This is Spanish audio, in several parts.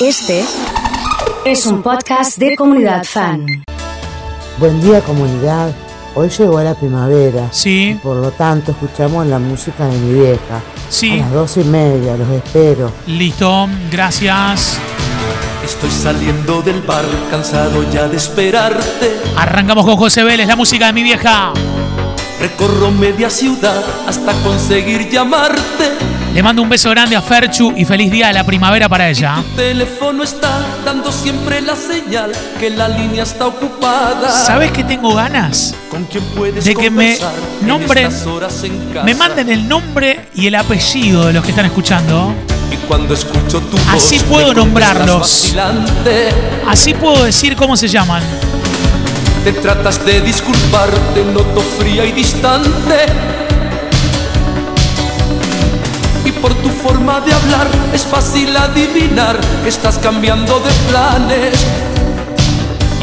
Este es un podcast de comunidad fan. Buen día comunidad. Hoy llegó la primavera. Sí. y por lo tanto escuchamos la música de mi vieja. Sí. A las doce y media, los espero. Listo, gracias. Estoy saliendo del bar, cansado ya de esperarte. Arrancamos con José Vélez, la música de mi vieja. Recorro media ciudad hasta conseguir llamarte. Le mando un beso grande a Ferchu y feliz día de la primavera para ella. Tu teléfono está dando siempre la señal que la línea está ocupada. ¿Sabes que tengo ganas? ¿Con quién puedes De que me nombren- estas horas en casa? Me manden el nombre y el apellido de los que están escuchando. Y cuando escucho tu Así puedo nombrarlos. Así puedo decir cómo se llaman. Te tratas de disculpar, te noto fría y distante. Forma de hablar es fácil adivinar que estás cambiando de planes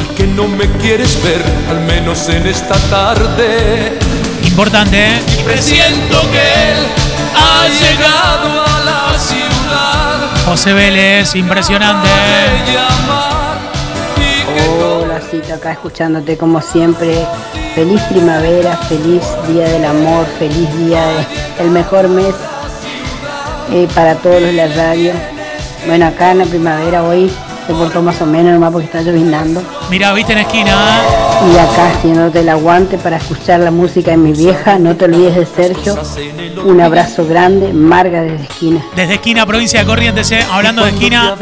y que no me quieres ver, al menos en esta tarde. Importante, ¿eh? Y presiento que él ha llegado a la ciudad. José Vélez, impresionante. que Hola, Cito, acá escuchándote como siempre. Feliz primavera, feliz día del amor, feliz día del mejor mes eh, para todos los de la radio. Bueno, acá en la primavera hoy se portó más o menos, nomás porque está llovinando. Mira, viste en la esquina. Y acá haciéndote el aguante para escuchar la música de mi vieja. No te olvides de Sergio. Un abrazo grande, Marga desde esquina. Desde esquina, provincia de Corrientes, ¿eh? hablando de esquina,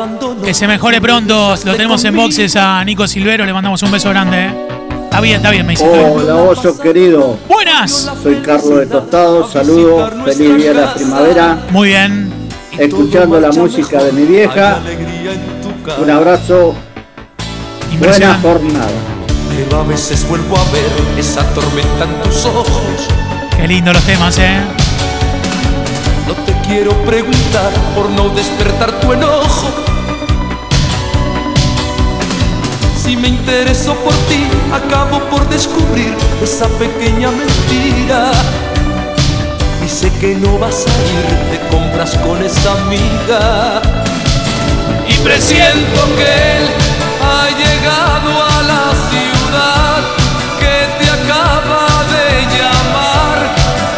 que se mejore pronto. Lo tenemos en boxes a Nico Silvero, le mandamos un beso grande. ¿eh? Está bien, está bien, me dice. Hola, oso querido. Buenas. Soy Carlos de Tostado. Saludos. Feliz día de la primavera. Muy bien. Escuchando la música de mi vieja. Un abrazo. Buena jornada. Pero a veces vuelvo a ver esa tormenta en tus ojos. Qué lindo los temas, ¿eh? No te quiero preguntar por no despertar tu enojo. Si me intereso por ti, acabo por descubrir esa pequeña mentira. Y sé que no vas a ir de compras con esa amiga. Y presiento que él ha llegado a la ciudad que te acaba de llamar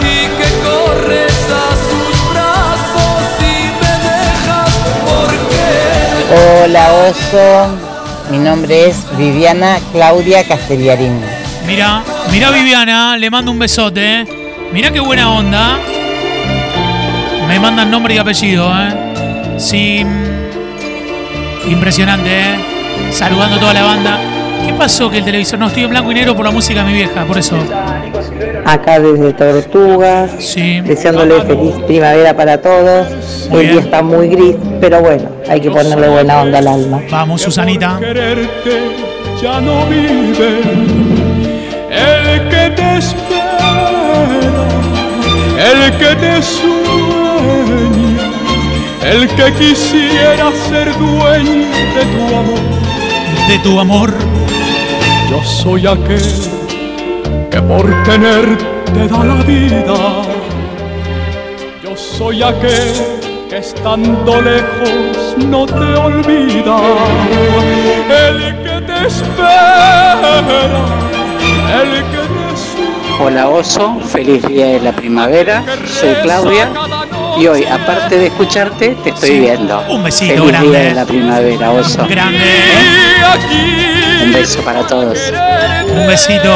y que corres a sus brazos y me dejas porque Hola Oso, mi nombre es Viviana Claudia Castellarín. Mira, mira Viviana, le mando un besote. ¿eh? Mira qué buena onda. Me mandan nombre y apellido, ¿eh? Sí. mm, Impresionante, ¿eh? Saludando a toda la banda. ¿Qué pasó que el televisor no estoy en blanco y negro por la música de mi vieja? Por eso. Acá desde Tortugas, Sí. deseándole feliz primavera para todos. Muy El bien. día está muy gris, pero bueno, hay que ponerle buena onda al alma. Vamos, Susanita. quererte ya no vive el que te espera el que te sueña el que quisiera ser dueño de tu amor De tu amor. Yo soy aquel que por tenerte da la vida yo soy aquel que estando lejos no te olvida el que te espera el que te sueña Hola Oso, feliz día de la primavera. Soy Claudia y hoy, aparte de escucharte, te estoy Sí. viendo. Un besito feliz grande. día de la primavera, Oso. Grande. Y aquí Un beso para todos. Un besito.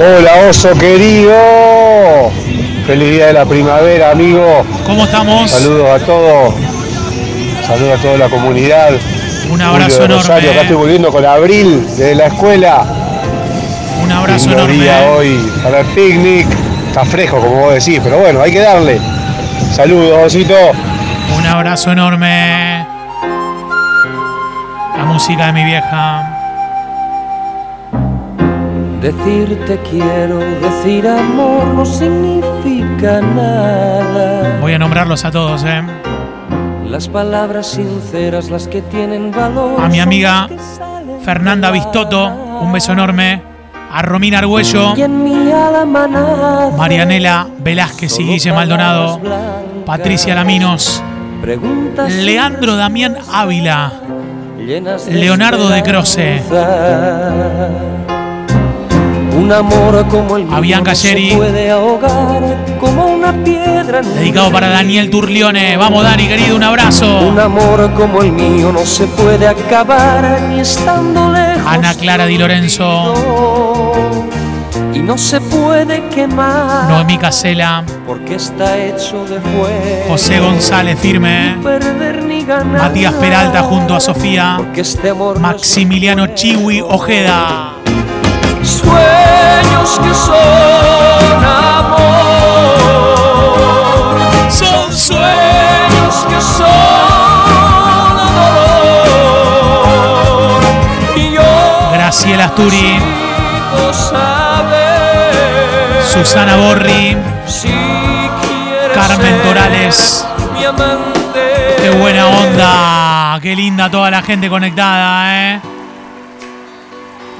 Hola, oso querido. Feliz día de la primavera, amigo. ¿Cómo estamos? Saludos a todos. Saludos a toda la comunidad. Un abrazo Julio de Rosario, enorme. acá estoy volviendo con Abril desde la escuela. Un abrazo Lindo enorme. día hoy para el picnic. Está fresco, como vos decís, pero bueno, hay que darle. Saludos, osito. Un abrazo enorme. La música de mi vieja. Decirte quiero, decir amor no significa nada. Voy a nombrarlos a todos, ¿eh? Las palabras sinceras, las que tienen valor. A mi amiga Fernanda Vistoto, un beso enorme. A Romina Argüello, Marianela Velázquez y Guille Maldonado. Patricia Laminos, Leandro Damián Ávila. Leonardo de Croce. Un amor como el mío A Bianca no se Geri. puede ahogar como una piedra Dedicado para Daniel Turlione. Vamos, Dani, querido, un abrazo. Un amor como el mío no se puede acabar ni estando lejos. Ana Clara Di Lorenzo. Y no se puede quemar Noemí Casela. porque está hecho de fuego. José González Firme. Perder ni ganar Matías Peralta junto a Sofía. Este Maximiliano Chiwi Ojeda. Sueños que son amor. Son Sueños que son dolor. Y yo Graciela Asturi. saber Susana Borri. si Carmen Torales. Mi amante. Qué buena onda. Qué linda toda la gente conectada, ¿eh?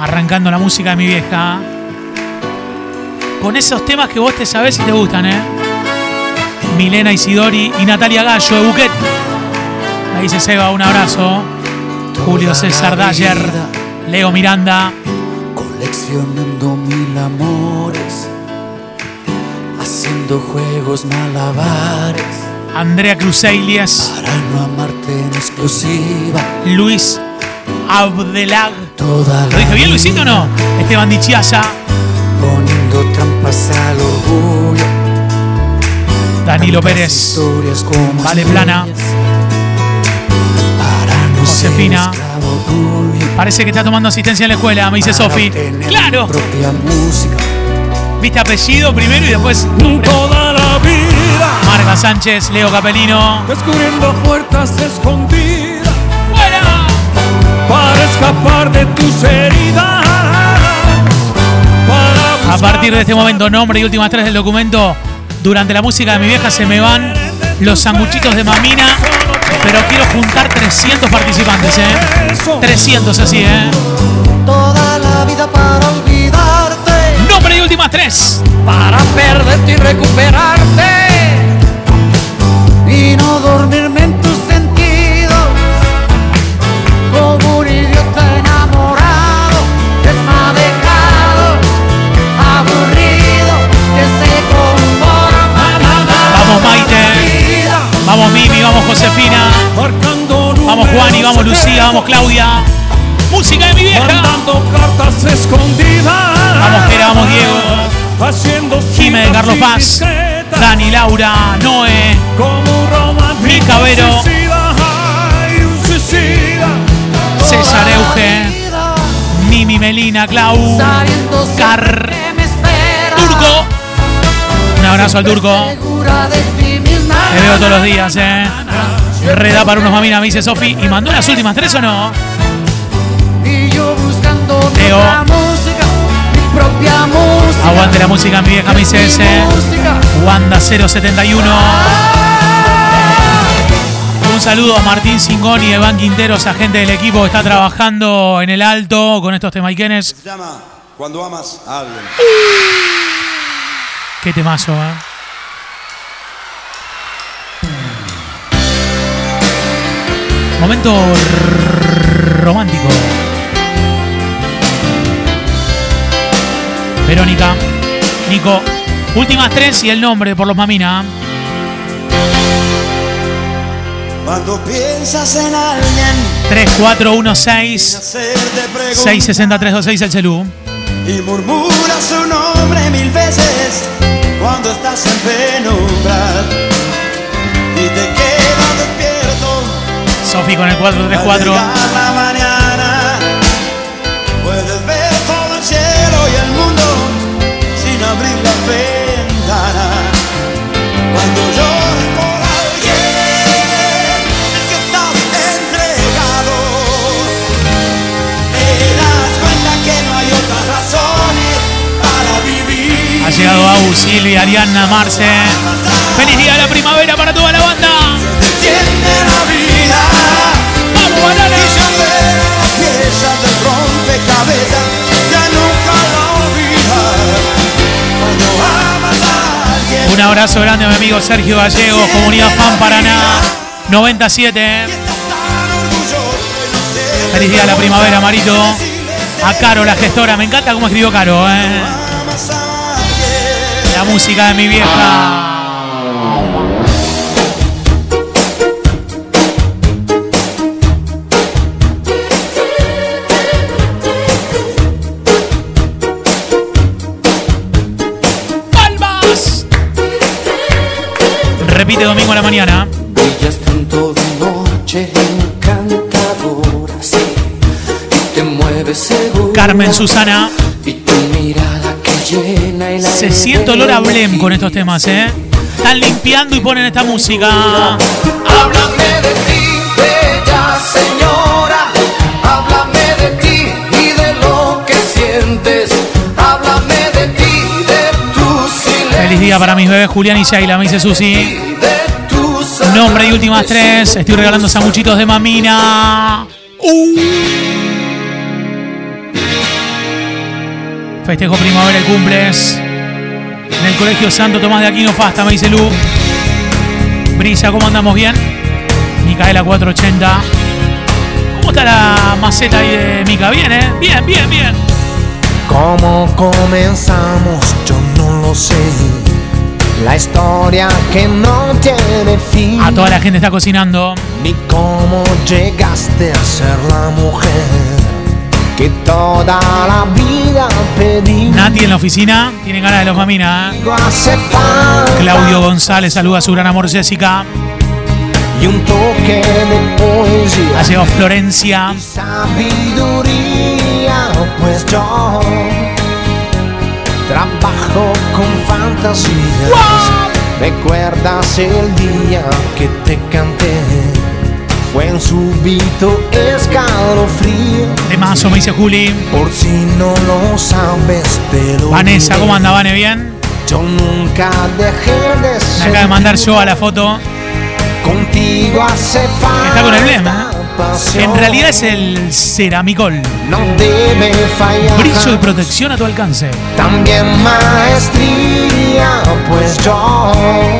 Arrancando la música de mi vieja. Con esos temas que vos te sabés y te gustan, ¿eh? Milena Isidori y Natalia Gallo de Buquet. Me dice Seba, un abrazo. Julio César Dayer. Leo Miranda. Coleccionando mil amores, haciendo juegos malabares Andrea Cruzeilies. para no amarte en exclusiva. Luis Abdelag. Toda ¿Lo dije bien, Luisito, o no? Esteban Dichiasa. poniendo trampas al orgullo. Danilo Pérez. historias como Vale Plana. tuyas, Para no Josefina. Parece que está tomando asistencia en la escuela, me dice Sofi. Claro. mi propia música. Viste apellido primero y después nombre. Toda la vida Marga Sánchez, Leo Capelino. descubriendo puertas escondidas escapar de tus heridas. Para A partir de este momento, nombre y últimas tres del documento. Durante la música de mi vieja se me van los sanguchitos de mamina. Pero quiero juntar 300 participantes, ¿eh? 300 así, ¿eh? Toda la vida para olvidarte. Nombre y últimas tres. para perderte y recuperarte Clau. Car. Turco. Un abrazo al turco. Te veo todos los días, eh. Reda para unos maminas, me dice Sofi. ¿Y mandó las últimas tres o no? mi mi música Aguante la música, mi vieja, me dice ese. música Wanda 071. Un saludo a Martín Singoni y Iván Quinteros, agente del equipo que está trabajando en el alto con estos temaiquenes. Se llama Cuando amas a alguien. Qué temazo, eh. Momento romántico. Verónica, Nico, últimas tres y el nombre por los mamina. Cuando piensas en alguien, 3416 hacerte preguntas 66326 el celú. y murmuras su nombre mil veces cuando estás en penumbra y te quedas despierto. Sofi con el Al 434. Silvia, Ariana, Marce. Feliz día de la primavera para toda la banda. Tiene la vida. ¡Vamos, banana! Y se ven las piezas del rompecabezas, ya nunca la olvidas. Cuando amas a alguien, Un abrazo grande a mi amigo Sergio Gallegos, Comunidad Fan Paraná. 97. Feliz día de la primavera, Marito. A Caro, la gestora. Me encanta cómo escribió Caro, ¿eh? La música de mi vieja. ¡Palmas! Repite domingo a la mañana. Brillas tanto de noche encantadora, sí, y te mueves seguro. Carmen Susana. Se siente olor a Blem con estos temas, ¿eh? Están limpiando y ponen esta música. Háblame de ti, bella señora. Háblame de ti y de lo que sientes. Háblame de ti, de tu silencio. Feliz día para mis bebés Julián y Shaila, me dice Susi. Nombre y últimas tres. Estoy regalando sanguchitos de mamina. Uh. Festejo primavera y cumples. En el colegio Santo Tomás de Aquino Fasta, me dice Lu. Brisa, ¿cómo andamos bien? Micaela 480. ¿Cómo está la maceta ahí de Mica? Bien, ¿eh? Bien, bien, bien. ¿Cómo comenzamos? Yo no lo sé. La historia que no tiene fin. A toda la gente está cocinando. Ni cómo llegaste a ser la mujer que toda la vida pedí. Nati en la oficina. Tienen ganas de los mamina, ¿eh? Claudio González saluda a su gran amor Jessica. y un toque de poesía. Ha llegado Florencia. Sabiduría, pues yo trabajo con fantasías. ¿Recuerdas el día que te canté? Fue un súbito escalofrío. De mazo, me dice Juli. Por si no lo sabes, te lo Vanessa. ¿cómo anda, Vane? ¿Bien? Yo nunca dejé de Me ser. acaba de mandar yo a la foto. Contigo hace falta. Está con el blem, ¿eh? En realidad es el ceramicol. No debe fallar. Brillo y protección a tu alcance. También maestría, pues yo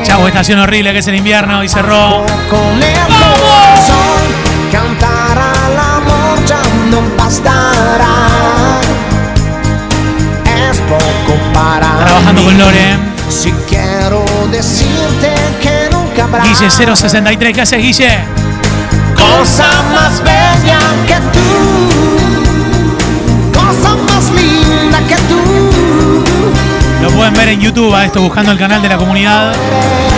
Chau, estación horrible que es el invierno y cerró. con el corazón cantar al amor ya no bastará. Es poco para Trabajando con mí. Lore. Si quiero decirte que nunca habrá Guille 063, ¿qué haces, Guille? Cosa más bella que tú, cosa más linda que tú. Lo pueden ver en YouTube a esto, buscando el canal de la comunidad.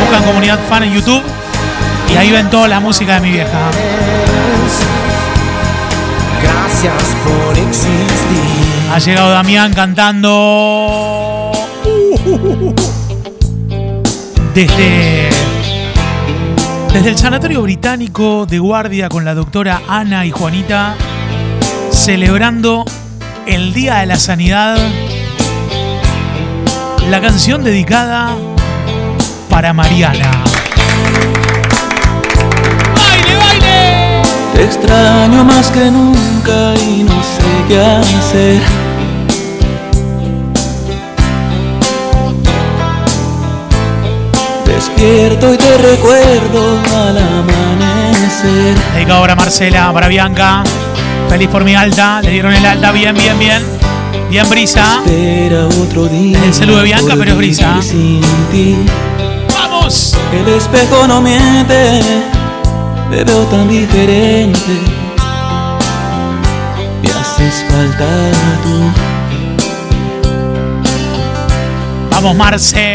Buscan comunidad fan en YouTube. Y ahí ven toda la música de mi vieja. Gracias por existir. Ha llegado Damián cantando. Desde. Desde el Sanatorio Británico de Guardia con la doctora Ana y Juanita, celebrando el Día de la Sanidad, la canción dedicada para Mariana. ¡Baile, baile! Te extraño más que nunca y no sé qué hacer. Despierto y te recuerdo al amanecer. Dedicado ahora Marcela, para Bianca. Feliz por mi alta. Le dieron el alta bien, bien, bien. Bien brisa. Espera otro día. El saludo de Bianca, pero es brisa. vivir Sin ti. ¡Vamos! El espejo no miente, te veo tan diferente. Me haces falta tú. Vamos, Marce.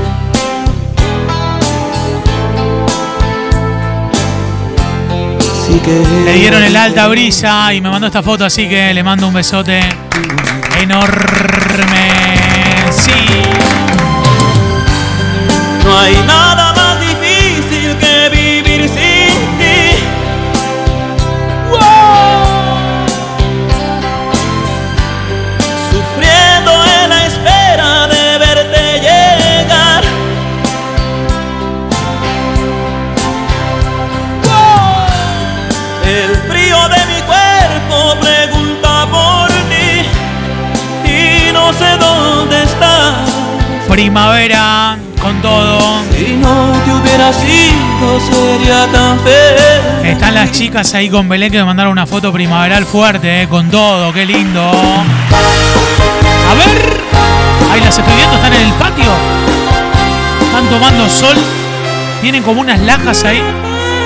Le dieron el alta brisa y me mandó esta foto, así que le mando un besote enorme. Sí. No hay nada sería tan. Están las chicas ahí con Belén que me mandaron una foto primaveral fuerte, eh, con todo, qué lindo. A ver, ahí las estoy viendo, están en el patio. Están tomando sol. Tienen como unas lajas ahí.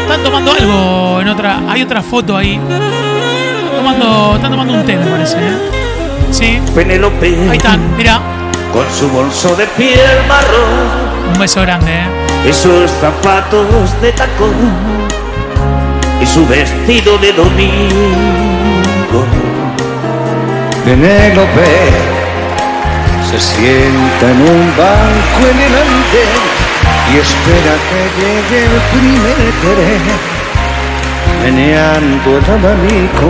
Están tomando algo en otra. Hay otra foto ahí. Tomando, están tomando un té, me parece. ¿eh? Sí. Penélope. Ahí están, mira. Con su bolso de piel marrón. Un beso grande, ¿eh? Y sus zapatos de tacón. Y su vestido de domingo. Penélope se sienta en un banco en el andén y espera que llegue el primer tren, meneando el abanico.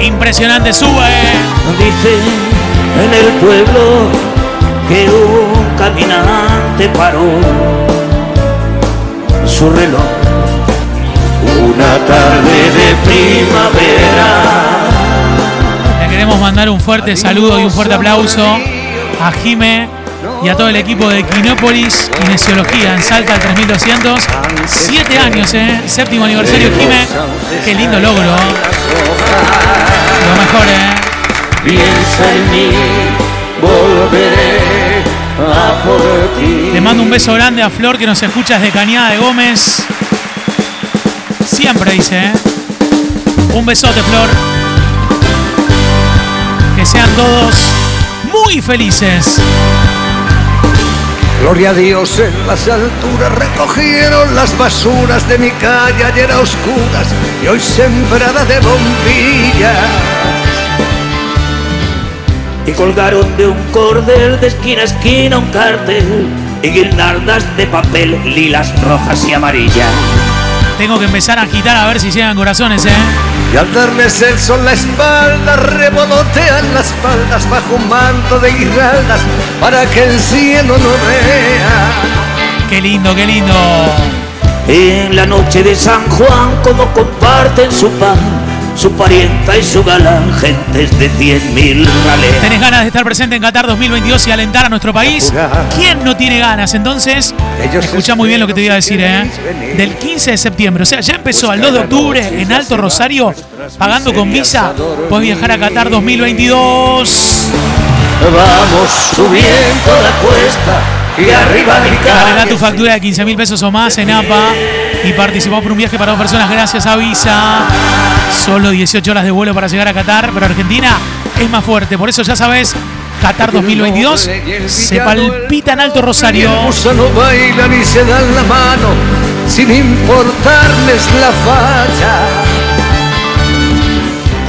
Impresionante, sube. Dice en el pueblo que un caminante paró su reloj una tarde de primavera. Le queremos mandar un fuerte saludo y un fuerte aplauso a Jime y a todo el equipo de Quinópolis Kinesiología en Salta al 3200. Siete años, ¿eh? Séptimo aniversario, Jime. Qué lindo logro. Lo mejor, ¿eh? Piensa en mí, volveré Le mando un beso grande a Flor que nos escucha desde Cañada de Gómez. Siempre dice, ¿eh? Un besote, Flor. Que sean todos muy felices. Gloria a Dios en las alturas recogieron las basuras de mi calle ayer a oscuras y hoy sembrada de bombillas. Y colgaron de un cordel de esquina a esquina un cartel y guirnaldas de papel lilas, rojas y amarillas. Tengo que empezar a agitar a ver si llegan corazones, ¿eh? Y al darles el sol la espalda revolotean las faldas bajo un manto de guirnaldas para que el cielo no vea. Qué lindo, qué lindo. En la noche de San Juan, como comparten su pan, su parienta y su galán, gentes de cien mil galeas. ¿Tenés ganas de estar presente en Qatar 2022 y alentar a nuestro país? ¿Quién no tiene ganas? Entonces, escucha muy bien lo que te voy a decir, ¿eh? Del 15 de septiembre, o sea, ya empezó al 2 de octubre en Alto Rosario, pagando con visa, puedes viajar a Qatar 2022. Vamos subiendo la cuesta y arriba mi Arregla calle. tu factura de 15 mil pesos o más en APA y participamos por un viaje para dos personas gracias a Visa. Solo 18 horas de vuelo para llegar a Qatar, pero Argentina es más fuerte. Por eso ya sabes, Qatar 2022 se palpita en Alto Rosario. no bailan y se dan la mano sin importarles la falla.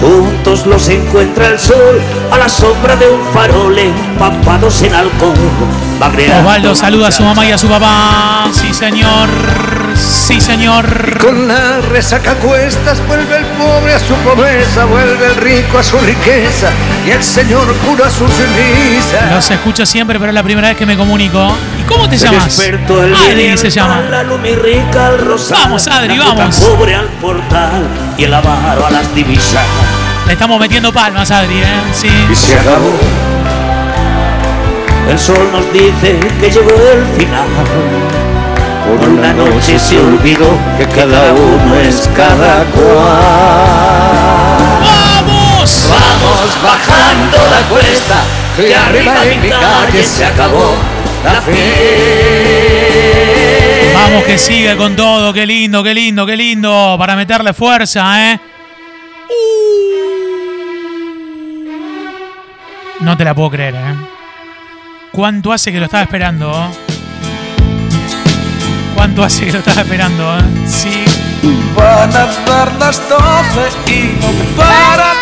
Juntos los encuentra el sol a la sombra de un farol empapados en alcohol. Osvaldo saluda a su mamá y a su papá. Sí, señor. Sí, señor. Con la resaca cuestas vuelve el pobre a su pobreza, vuelve el rico a su riqueza y el Señor cura sus cenizas. Los escucho siempre, pero es la primera vez que me comunico. ¿Y cómo te llamas? Adri y se llama. La rica al rosal. Vamos, Adri, vamos. pobre al portal y el avaro a las divisas. Le estamos metiendo palmas, Adri, ¿eh? Sí. Y se acabó. El sol nos dice que llegó el final. Por una noche se olvidó que cada uno es cada cual. ¡Vamos! Vamos bajando la cuesta, que arriba de mi calle se acabó la fe. Vamos que sigue con todo, qué lindo, qué lindo, qué lindo, para meterle fuerza, ¿eh? No te la puedo creer, ¿eh? ¿Cuánto hace que lo estaba esperando? ¿Cuánto hace que lo estaba esperando? Sí. Van a dar las doce y no para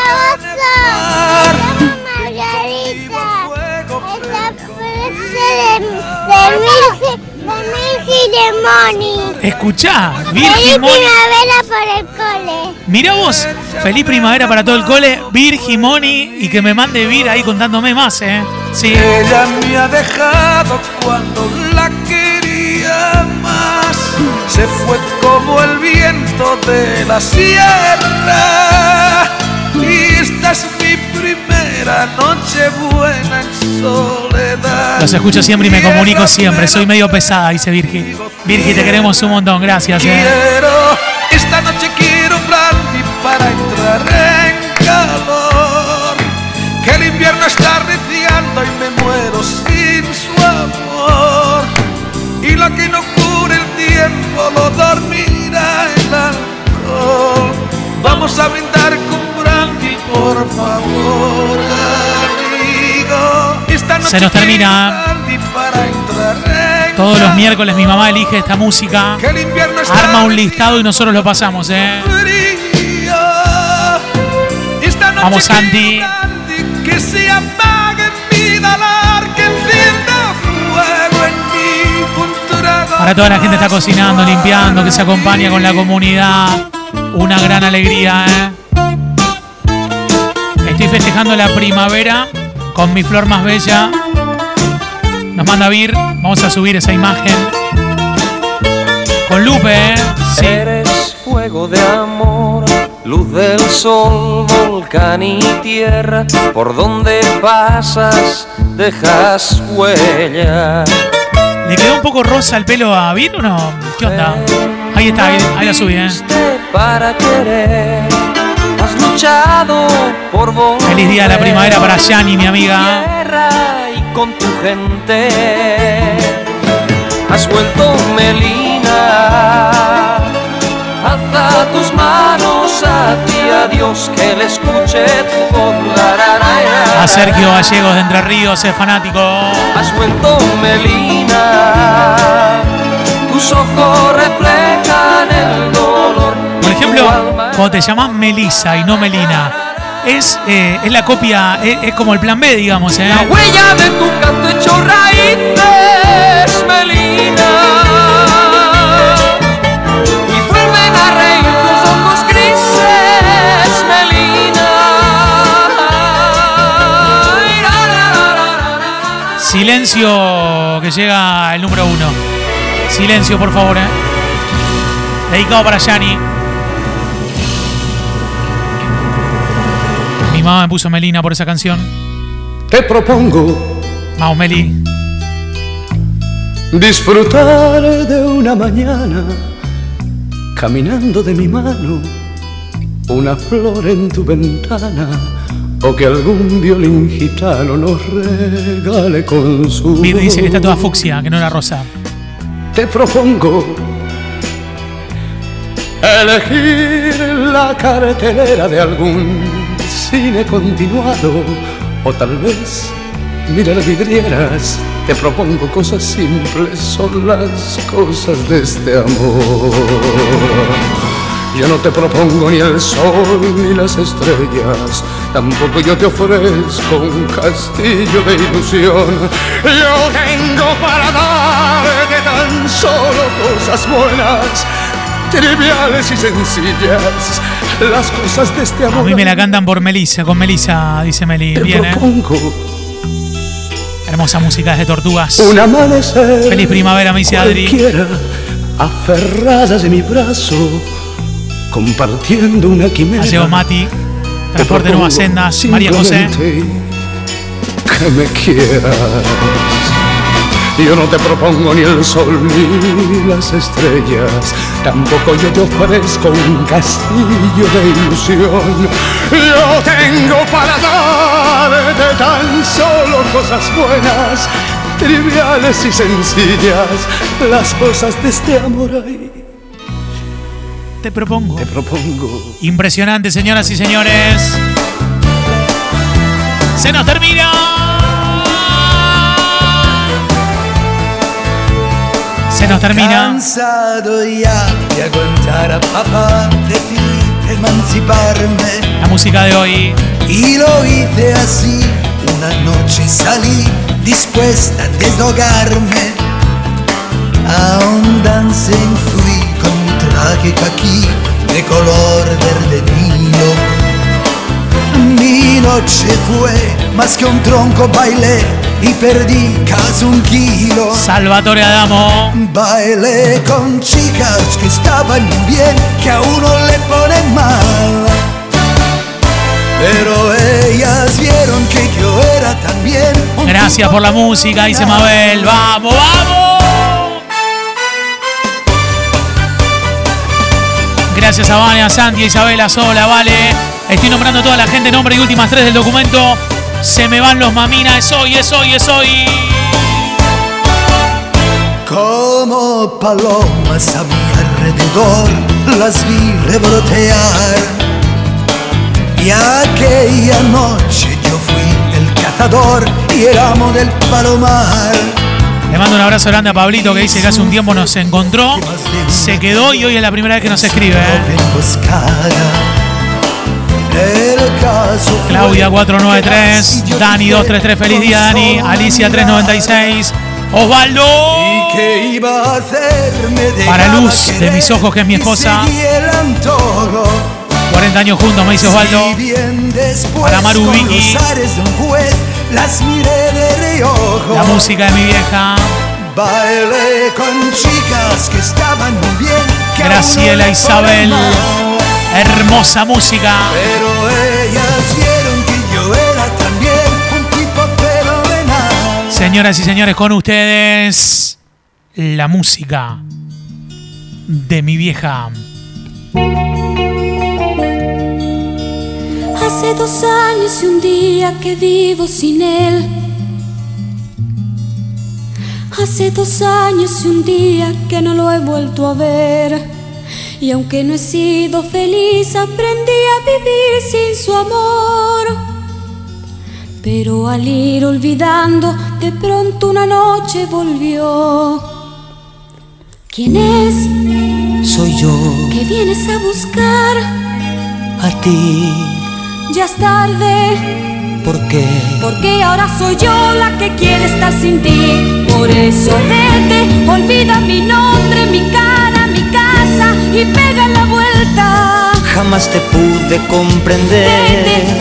Escuchá, Feliz Virgin Money. primavera por el cole. Mirá vos, feliz primavera para todo el cole, Virgin Money, y que me mande Vir ahí contándome más, ¿eh? Sí. Ella me ha dejado cuando la quería más. Se fue como el viento de la sierra. Es mi primera noche buena en soledad. Los escucho siempre y me comunico siempre. Soy medio pesada, dice Virgi. Virgi, te queremos un montón. Gracias. eh. Quiero, esta noche quiero brandy para entrar en calor. Que el invierno está arreciando y me muero sin su amor. Y lo que no cure el tiempo lo dormirá el alcohol. Vamos a brindar por favor, amigo. Se nos termina. Todos los miércoles mi mamá elige esta música. Arma un listado y nosotros lo pasamos, ¿eh? Vamos, Santi. Que se apague mi dolor, que encienda fuego en mí. Un trago Para toda la gente que está cocinando, limpiando, que se acompaña con la comunidad. Una gran alegría, ¿eh? Estoy festejando la primavera con mi flor más bella. Nos manda Vir. Vamos a subir esa imagen. Con Lupe, ¿eh? Sí. Eres fuego de amor, luz del sol, volcán y tierra. Por donde pasas, dejas huella. ¿Le quedó un poco rosa el pelo a Vir o no? ¿Qué onda? Ahí está, ahí, ahí la subí, ¿eh? Para querer, has luchado por volver. Feliz día de la primavera para Yani, mi amiga. y con tu gente has vuelto Melina. Alza tus manos hacia Dios que le escuche tu voz. A Sergio Gallegos de Entre Ríos, es fanático. Has vuelto Melina. Tus ojos reflejan el dolor. Cuando te llamas Melissa y no Melina, es, eh, es la copia, es, es como el plan B, digamos, ¿eh? La huella de tu canto hecho raíces, Melina. Y vuelven a reír tus ojos grises, Melina. Silencio que llega el número uno. Silencio, por favor, ¿eh? Dedicado para Yani. Mamá me puso Melina por esa canción. Te propongo Vamos, Meli. disfrutar de una mañana caminando de mi mano, una flor en tu ventana o que algún violín gitano nos regale con su Vir dice que está toda fucsia, que no era rosa. Te propongo elegir la cartelera de algún cine continuado o tal vez mirar vidrieras. Te propongo cosas simples, son las cosas de este amor. Yo no te propongo ni el sol ni las estrellas, tampoco yo te ofrezco un castillo de ilusión. Yo tengo para darte tan solo cosas buenas, triviales y sencillas, las cosas de este A amor. mí me la cantan por Melissa, con Melissa, dice Meli. Bien, ¿eh? propongo Hermosa música desde Tortugas. un amanecer. Feliz primavera, me dice Adri. Aferradas de mi brazo, compartiendo una quimera. Mati. Transporte Nuevas Sendas. María José. Que me quieras. Yo no te propongo ni el sol ni las estrellas, tampoco yo te ofrezco un castillo de ilusión. Yo tengo para darte tan solo cosas buenas, triviales y sencillas, las cosas de este amor ahí. Te propongo. Te propongo. Impresionante, señoras y señores. Se nos termina. Se nos termina. Cansado ya de aguantar a papá emanciparme. La música de hoy. Y lo hice así. Una noche salí dispuesta a deshogarme. A un dancing fui con mi traje caqui de color verde nilo. Mi noche fue más que un tronco bailé y perdí casi un kilo. Salvatore Adamo. Bailé con chicas que estaban muy bien, que a uno le ponen mal. Pero ellas vieron que yo era también Gracias por la música, dice Mabel. ¡Vamos, vamos! Gracias a Vania, Santi, Isabela, Sola, Vale. Estoy nombrando a toda la gente, nombre y últimas tres del documento. Se me van los maminas, es hoy, es hoy, es hoy. Como palomas a mi alrededor las vi revolotear. Y aquella noche yo fui el cazador y el amo del palomar. Le mando un abrazo grande a Pablito que dice que hace un tiempo nos encontró, se quedó y hoy es la primera vez que nos escribe. ¿eh? Claudia 493, que Dani dije 233, feliz día Dani, Alicia 396, Osvaldo. Y que iba a hacerme de Para Luz, de mis ojos, que es mi esposa. seguí el antojo. 40 años juntos, me dice Osvaldo. Para Maru Vicky. La música de mi vieja. Bailé con chicas que estaban muy bien. Graciela Isabel. Hermosa música. Pero ellas vieron que yo era también un tipo fenomenal. Señoras y señores, con ustedes la música de mi vieja. Hace dos años y un día que vivo sin él. Hace dos años y un día que no lo he vuelto a ver. Y aunque no he sido feliz, aprendí a vivir sin su amor. Pero al ir olvidando, de pronto una noche volvió. ¿Quién es? Soy yo, ¿Qué vienes a buscar? a ti, Ya es tarde. ¿por qué? Porque ahora soy yo la que quiere estar sin ti. Por eso vete, olvida mi nombre, mi cara, y pega la vuelta. Jamás te pude Vete, comprender.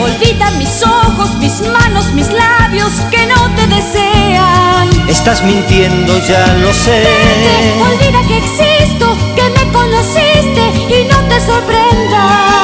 olvida mis ojos, mis manos, mis labios que no te desean. Estás mintiendo, ya lo sé. Vete, olvida que existo, que me conociste y no te sorprendas.